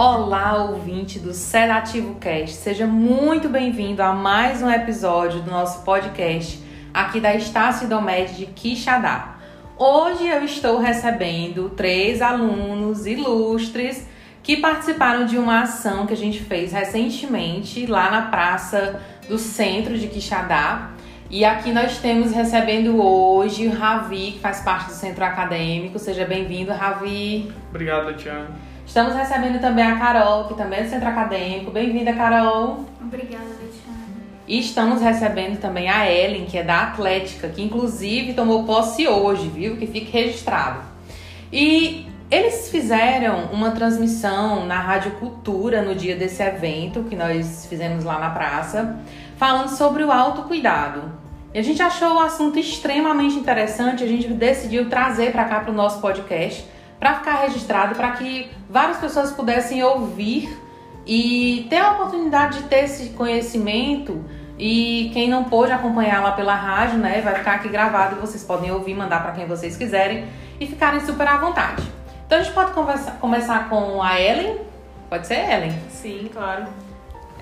Olá, ouvinte do Sedativo Cast. Seja muito bem-vindo a mais um episódio do nosso podcast aqui da Estácio Domed de Quixadá. Hoje eu estou recebendo três alunos ilustres que participaram de uma ação que a gente fez recentemente lá na praça do centro de Quixadá. E aqui nós temos recebendo hoje o Ravi, que faz parte do centro acadêmico. Seja bem-vindo, Ravi. Obrigado, Tatiana. Estamos recebendo também a Carol, que também é do centro acadêmico. Bem-vinda, Carol. Obrigada, Tatiana. E estamos recebendo também a Ellen, que é da Atlética, que inclusive tomou posse hoje, viu? Que fique registrado. E eles fizeram uma transmissão na Rádio Cultura no dia desse evento que nós fizemos lá na praça, falando sobre o autocuidado. E a gente achou o assunto extremamente interessante, a gente decidiu trazer para cá para o nosso podcast, para ficar registrado, para que várias pessoas pudessem ouvir e ter a oportunidade de ter esse conhecimento e quem não pôde acompanhar lá pela rádio, né, vai ficar aqui gravado e vocês podem ouvir, mandar para quem vocês quiserem e ficarem super à vontade. Então a gente pode conversa, começar com a Ellen? Pode ser, Ellen? Sim, claro.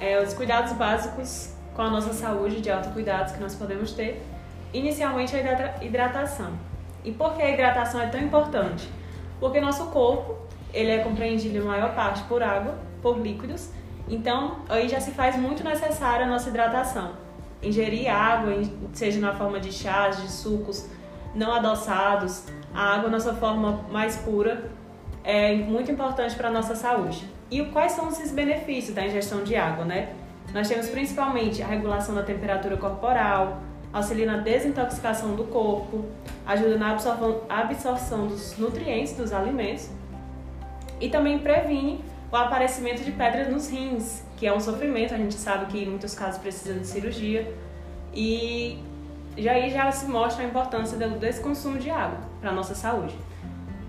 É, os cuidados básicos com a nossa saúde, de autocuidados que nós podemos ter. Inicialmente, a hidratação. E por que a hidratação é tão importante? Porque nosso corpo ele é compreendido em maior parte por água, por líquidos, então, aí já se faz muito necessária a nossa hidratação. Ingerir água, seja na forma de chás, de sucos não adoçados, a água na sua forma mais pura é muito importante para a nossa saúde. E quais são esses benefícios da ingestão de água, né? Nós temos principalmente a regulação da temperatura corporal, auxilia na desintoxicação do corpo, ajuda na absorção dos nutrientes dos alimentos e também previne o aparecimento de pedras nos rins, que é um sofrimento, a gente sabe que em muitos casos precisa de cirurgia. E já aí já se mostra a importância desse consumo de água para a nossa saúde.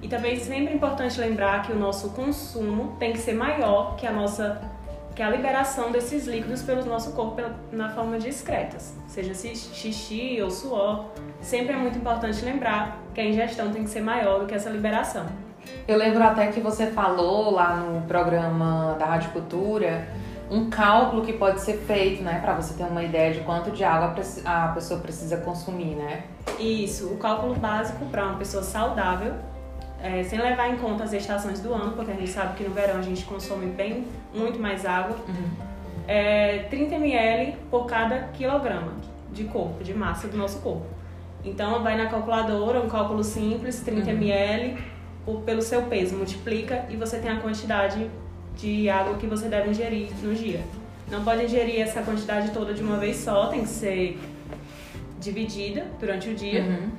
E também sempre é importante lembrar que o nosso consumo tem que ser maior que a nossa que a liberação desses líquidos pelo nosso corpo na forma de excretas, seja xixi ou suor. Sempre é muito importante lembrar que a ingestão tem que ser maior do que essa liberação. Eu lembro até que você falou lá no programa da Rádio Cultura um cálculo que pode ser feito, né, para você ter uma ideia de quanto de água a pessoa precisa consumir, né? Isso, o cálculo básico para uma pessoa saudável, é, sem levar em conta as estações do ano, porque a gente sabe que no verão a gente consome bem muito mais água, uhum. é 30 ml por cada quilograma de corpo, de massa do nosso corpo. Então vai na calculadora, um cálculo simples, 30 uhum. ml pelo seu peso, multiplica e você tem a quantidade de água que você deve ingerir no dia. Não pode ingerir essa quantidade toda de uma vez só, tem que ser dividida durante o dia. Uhum.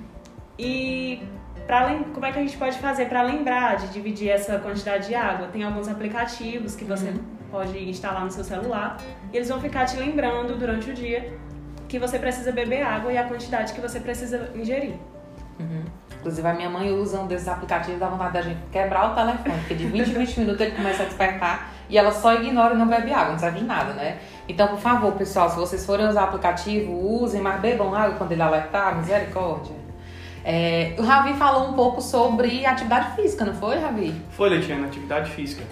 E pra, como é que a gente pode fazer para lembrar de dividir essa quantidade de água? Tem alguns aplicativos que você uhum. pode instalar no seu celular e eles vão ficar te lembrando durante o dia que você precisa beber água e a quantidade que você precisa ingerir. Uhum. Inclusive, a minha mãe usa um desses aplicativos, dá vontade da gente quebrar o telefone, porque de 20 em 20 minutos ele começa a despertar e ela só ignora e não bebe água, não serve de nada, né? Então, por favor, pessoal, se vocês forem usar aplicativo, usem, mas bebam água quando ele alertar, misericórdia. É, o Ravi falou um pouco sobre atividade física, não foi, Ravi? Foi, Letiana, atividade física.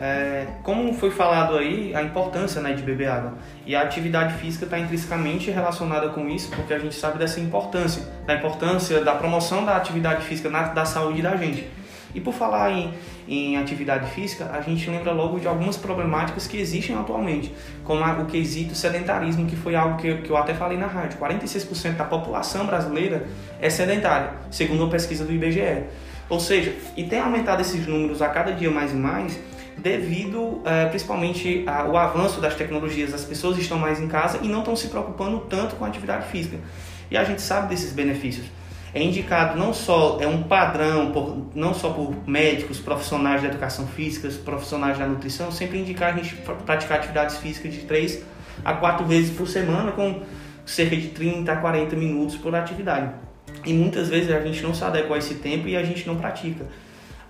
É, como foi falado aí, a importância né, de beber água. E a atividade física está intrinsecamente relacionada com isso, porque a gente sabe dessa importância, da importância da promoção da atividade física na, da saúde da gente. E por falar em, em atividade física, a gente lembra logo de algumas problemáticas que existem atualmente, como o quesito sedentarismo, que foi algo que, eu até falei na rádio. 46% da população brasileira é sedentária, segundo uma pesquisa do IBGE. Ou seja, e tem aumentado esses números a cada dia mais e mais, devido é, principalmente ao avanço das tecnologias. As pessoas estão mais em casa e não estão se preocupando tanto com a atividade física. E a gente sabe desses benefícios. É indicado não só, é um padrão, por, não só por médicos, profissionais da educação física, profissionais da nutrição, sempre indicar a gente praticar atividades físicas de 3 a 4 vezes por semana, com cerca de 30 a 40 minutos por atividade. E muitas vezes a gente não se adequa a esse tempo e a gente não pratica.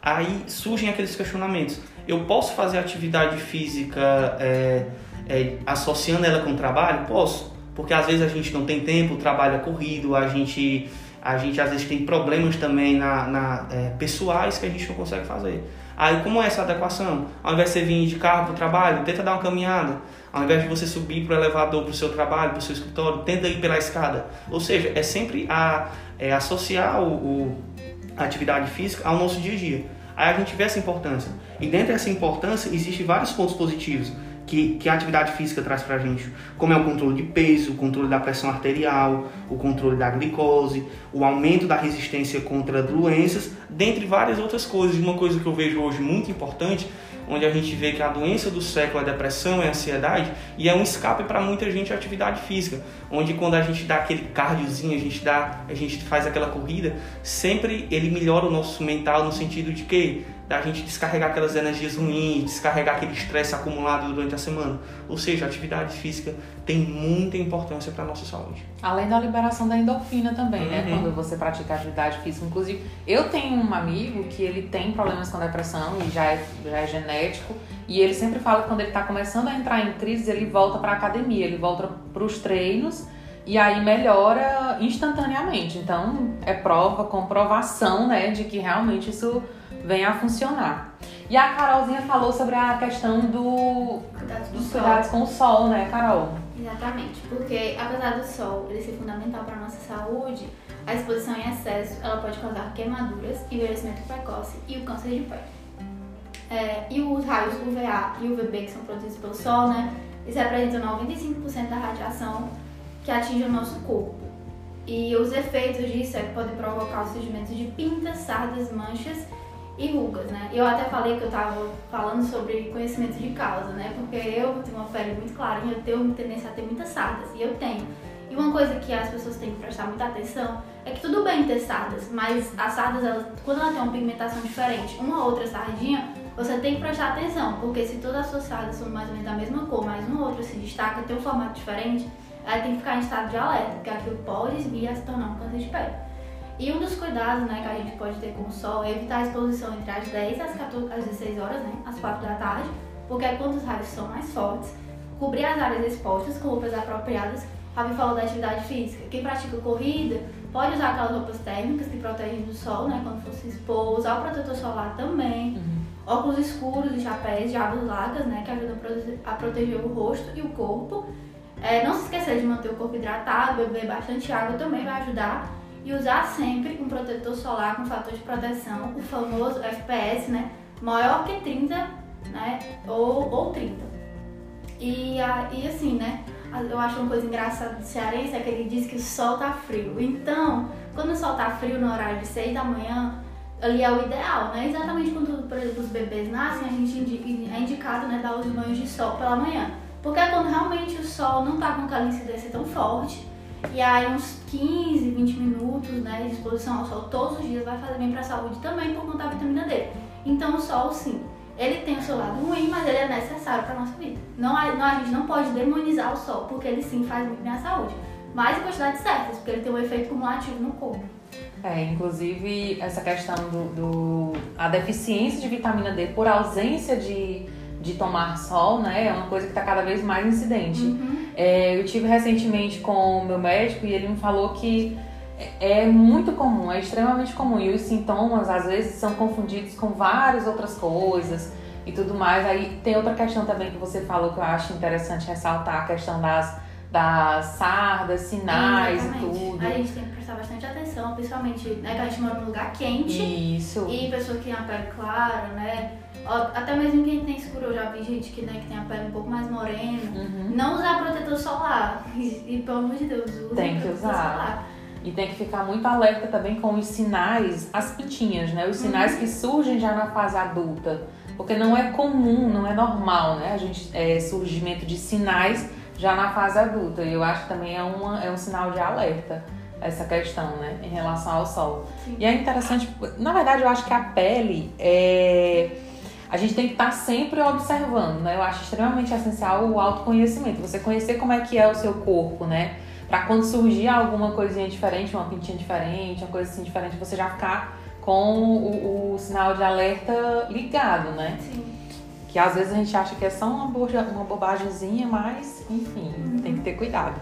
Aí surgem aqueles questionamentos eu posso fazer atividade física é, é, associando ela com o trabalho? Posso, porque às vezes a gente não tem tempo, o trabalho é corrido, a gente A gente às vezes tem problemas também na, na é, pessoais que a gente não consegue fazer. Aí como é essa adequação? Ao invés de você vir de carro para o trabalho, tenta dar uma caminhada. Ao invés de você subir para o elevador para o seu trabalho, para o seu escritório, tenta ir pela escada. Ou seja, é sempre a, é, associar o, o, a atividade física ao nosso dia a dia. Aí a gente vê essa importância. E dentro dessa importância, existem vários pontos positivos que, que a atividade física traz para a gente, como é o controle de peso, o controle da pressão arterial, o controle da glicose, o aumento da resistência contra doenças, dentre várias outras coisas. Uma coisa que eu vejo hoje muito importante onde a gente vê que a doença do século é a depressão, é a ansiedade, e é um escape para muita gente a atividade física, onde quando a gente dá aquele cardiozinho, a gente dá, a gente faz aquela corrida, sempre ele melhora o nosso mental no sentido de que da gente descarregar aquelas energias ruins, descarregar aquele estresse acumulado durante a semana. Ou seja, a atividade física tem muita importância para a nossa saúde. Além da liberação da endorfina também, né? uhum. né? Quando você pratica atividade física. Inclusive, eu tenho um amigo que ele tem problemas com depressão e já é, já é genético. E ele sempre fala que quando ele está começando a entrar em crise, ele volta para a academia, ele volta para os treinos e aí melhora instantaneamente. Então, é prova, comprovação, né, de que realmente isso venha a funcionar. E a Carolzinha falou sobre a questão do, cuidados dos cuidados com o sol, né, Carol? Exatamente, porque apesar do sol ele ser fundamental para a nossa saúde, a exposição em excesso ela pode causar queimaduras, envelhecimento precoce e o câncer de pele. É, e os raios UVA e UVB que são produzidos pelo sol, né, eles representam 95% da radiação que atinge o nosso corpo. E os efeitos disso é que podem provocar o surgimento de pintas, sardas, manchas e rugas, né? Eu até falei que eu tava falando sobre conhecimento de causa, né? Porque eu tenho uma pele muito clara e eu tenho tendência a ter muitas sardas, e eu tenho. E uma coisa que as pessoas têm que prestar muita atenção é que tudo bem ter sardas, mas as sardas, elas, quando ela tem uma pigmentação diferente, uma ou outra sardinha, você tem que prestar atenção, porque se todas as suas sardas são mais ou menos da mesma cor, mas uma ou outra se destaca, tem um formato diferente, ela tem que ficar em estado de alerta, porque aquilo pode vir a se tornar um câncer de pele. E um dos cuidados né, que a gente pode ter com o sol é evitar a exposição entre as 10 às, 14, às 16 horas, né, às 4 da tarde, porque é quando os raios são mais fortes. Cobrir as áreas expostas com roupas apropriadas. Ravi falou da atividade física. Quem pratica corrida pode usar aquelas roupas térmicas que protegem do sol, né, quando for se expor. Usar o protetor solar também. Uhum. Óculos escuros e chapéus de abas largas, né, que ajudam a proteger o rosto e o corpo. É, não se esquecer de manter o corpo hidratado, beber bastante água também vai ajudar e usar sempre um protetor solar com fator de proteção, o famoso FPS, né? Maior que 30, né? Ou, ou 30. E, e assim, né? Eu acho uma coisa engraçada do cearense é que ele diz que o sol tá frio. Então, quando o sol tá frio no horário de 6 da manhã, ali é o ideal, né? Exatamente quando, por exemplo, os bebês nascem, a gente é indicado, né, dar os banhos de sol pela manhã. Porque é quando realmente o sol não tá com aquela incidência tão forte e aí uns 15, 20 minutos né, de exposição ao sol todos os dias vai fazer bem para a saúde também por conta da vitamina D. Então o sol sim, ele tem o seu lado ruim, mas ele é necessário para nossa vida. Não, não, a gente não pode demonizar o sol, porque ele sim faz muito bem à saúde. Mas em quantidades certas, porque ele tem um efeito cumulativo no corpo. É, inclusive essa questão do, do a deficiência de vitamina D por ausência de de tomar sol, né? É uma coisa que está cada vez mais incidente. Uhum. É, eu tive recentemente com o meu médico e ele me falou que é, muito comum, é extremamente comum. E os sintomas, às vezes, são confundidos com várias outras coisas e tudo mais. Aí tem outra questão também que você falou que eu acho interessante ressaltar, a questão das, das sardas, sinais e tudo. A gente tem que prestar bastante atenção, principalmente né, que a gente mora num lugar quente. Isso. E pessoa que tem a pele clara, né? Até mesmo quem tem escuro, eu já vi gente que, né, que tem a pele um pouco mais morena. Uhum. Não usar protetor solar. E, e pelo amor de Deus, use Tem que usar. Solar. E tem que ficar muito alerta também com os sinais, as pintinhas, né? Os sinais uhum. que surgem já na fase adulta. Porque não é comum, não é normal, né? A gente é, surgimento de sinais já na fase adulta. E eu acho que também é, uma, é um sinal de alerta essa questão, né, em relação ao sol. Sim. E é interessante, na verdade, eu acho que a pele é a gente tem que estar sempre observando, né? Eu acho extremamente essencial o autoconhecimento, você conhecer como é que é o seu corpo, né? Para quando surgir alguma coisinha diferente, uma pintinha diferente, uma coisa assim diferente, você já ficar com o, o sinal de alerta ligado, né? Sim. Que às vezes a gente acha que é só uma, bo uma bobagemzinha, mas enfim, uhum. tem que ter cuidado.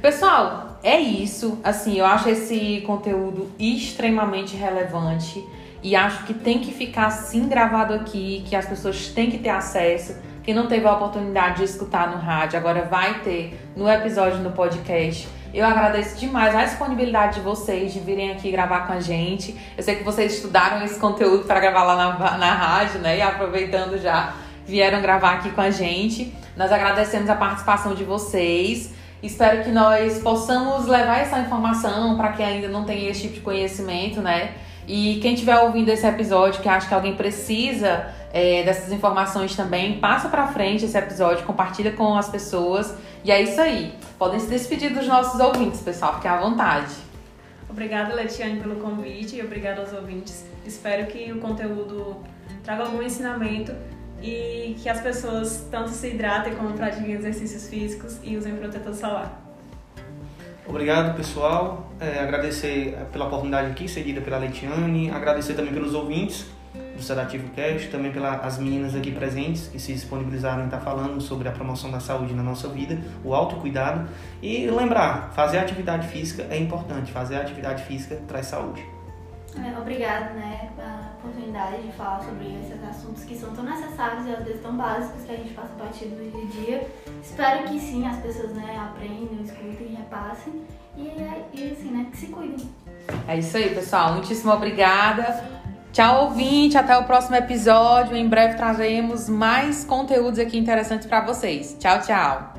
Pessoal, é isso. Assim, eu acho esse conteúdo extremamente relevante e acho que tem que ficar assim gravado aqui, que as pessoas têm que ter acesso. Quem não teve a oportunidade de escutar no rádio, agora vai ter no episódio no podcast. Eu agradeço demais a disponibilidade de vocês de virem aqui gravar com a gente. Eu sei que vocês estudaram esse conteúdo para gravar lá na, na rádio, né? E aproveitando já, vieram gravar aqui com a gente. Nós agradecemos a participação de vocês. Espero que nós possamos levar essa informação para quem ainda não tem esse tipo de conhecimento, né? E quem estiver ouvindo esse episódio, que acha que alguém precisa é, dessas informações também, passa para frente esse episódio, compartilha com as pessoas. E é isso aí. Podem se despedir dos nossos ouvintes, pessoal, fiquem à vontade. Obrigada, Letiane, pelo convite e obrigada aos ouvintes. Espero que o conteúdo traga algum ensinamento e que as pessoas tanto se hidratem como pratiquem exercícios físicos e usem protetor solar. Obrigado, pessoal. É, agradecer pela oportunidade aqui, cedida pela Leitiane. Agradecer também pelos ouvintes do Sedativo Cast, também pelas meninas aqui presentes que se disponibilizaram em estar falando sobre a promoção da saúde na nossa vida, o autocuidado. E lembrar, fazer atividade física é importante. Fazer atividade física traz saúde. É, obrigada, né, oportunidade de falar sobre esses assuntos que são tão necessários e às vezes tão básicos que a gente passa batido no dia a dia. Espero que sim, as pessoas, né, aprendam, escutem, repassem e, e assim, né, que se cuidem. É isso aí, pessoal. Muitíssimo obrigada. Tchau, ouvinte. Até o próximo episódio. Em breve traremos mais conteúdos aqui interessantes para vocês. Tchau, tchau.